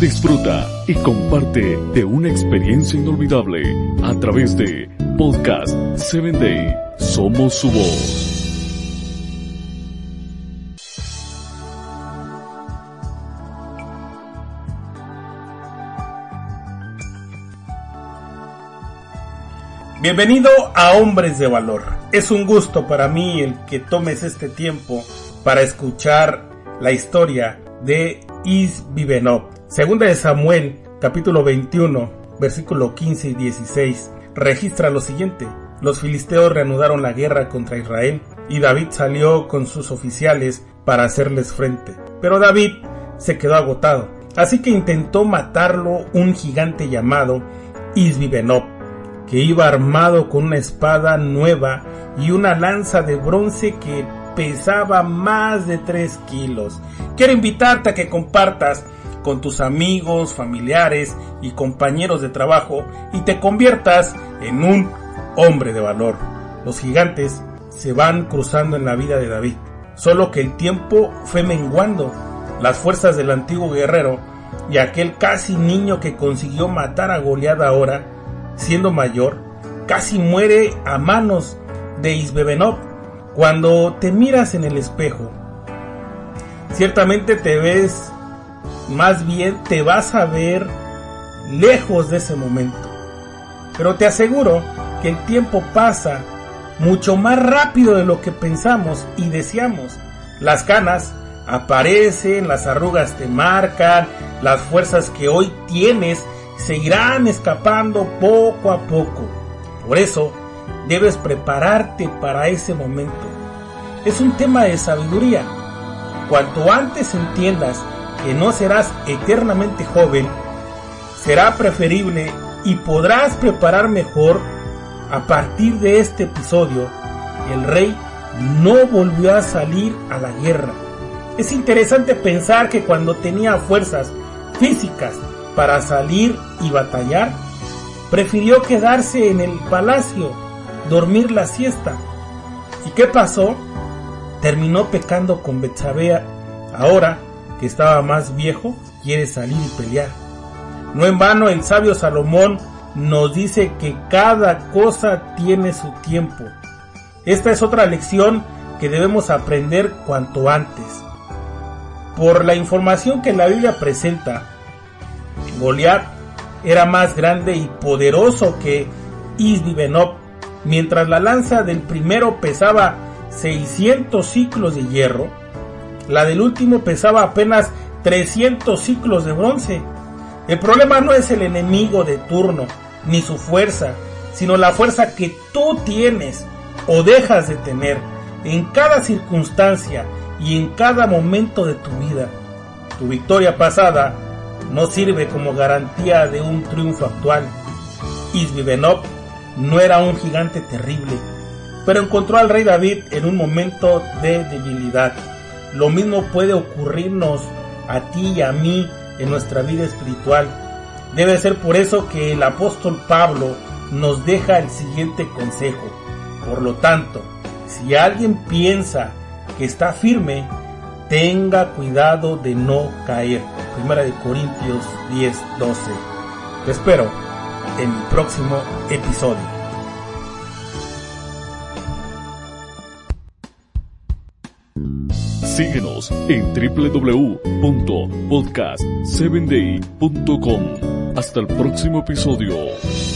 disfruta y comparte de una experiencia inolvidable a través de Podcast 7 Day. Somos su voz. Bienvenido a Hombres de Valor. Es un gusto para mí el que tomes este tiempo para escuchar la historia de Isbibenov. Segunda de Samuel, capítulo 21, versículo 15 y 16, registra lo siguiente. Los filisteos reanudaron la guerra contra Israel y David salió con sus oficiales para hacerles frente. Pero David se quedó agotado, así que intentó matarlo un gigante llamado Isbibenov que iba armado con una espada nueva y una lanza de bronce que pesaba más de 3 kilos. Quiero invitarte a que compartas con tus amigos, familiares y compañeros de trabajo y te conviertas en un hombre de valor. Los gigantes se van cruzando en la vida de David, solo que el tiempo fue menguando. Las fuerzas del antiguo guerrero y aquel casi niño que consiguió matar a Goliat ahora siendo mayor, casi muere a manos de Isbebenov. Cuando te miras en el espejo, ciertamente te ves, más bien te vas a ver lejos de ese momento. Pero te aseguro que el tiempo pasa mucho más rápido de lo que pensamos y deseamos. Las canas aparecen, las arrugas te marcan, las fuerzas que hoy tienes seguirán escapando poco a poco. Por eso, debes prepararte para ese momento. Es un tema de sabiduría. Cuanto antes entiendas que no serás eternamente joven, será preferible y podrás preparar mejor a partir de este episodio. El rey no volvió a salir a la guerra. Es interesante pensar que cuando tenía fuerzas físicas para salir y batallar, prefirió quedarse en el palacio, dormir la siesta. ¿Y qué pasó? Terminó pecando con Betsabé. Ahora que estaba más viejo, quiere salir y pelear. No en vano el sabio Salomón nos dice que cada cosa tiene su tiempo. Esta es otra lección que debemos aprender cuanto antes. Por la información que la Biblia presenta, Goliat era más grande y poderoso que Isbibenov, mientras la lanza del primero pesaba 600 ciclos de hierro, la del último pesaba apenas 300 ciclos de bronce. El problema no es el enemigo de turno, ni su fuerza, sino la fuerza que tú tienes o dejas de tener en cada circunstancia y en cada momento de tu vida. Tu victoria pasada no sirve como garantía de un triunfo actual. Isbibenov no era un gigante terrible, pero encontró al rey David en un momento de debilidad. Lo mismo puede ocurrirnos a ti y a mí en nuestra vida espiritual. Debe ser por eso que el apóstol Pablo nos deja el siguiente consejo. Por lo tanto, si alguien piensa que está firme, tenga cuidado de no caer. Primera de Corintios 10, 12. Te espero en el próximo episodio. Síguenos en www.podcast7day.com. Hasta el próximo episodio.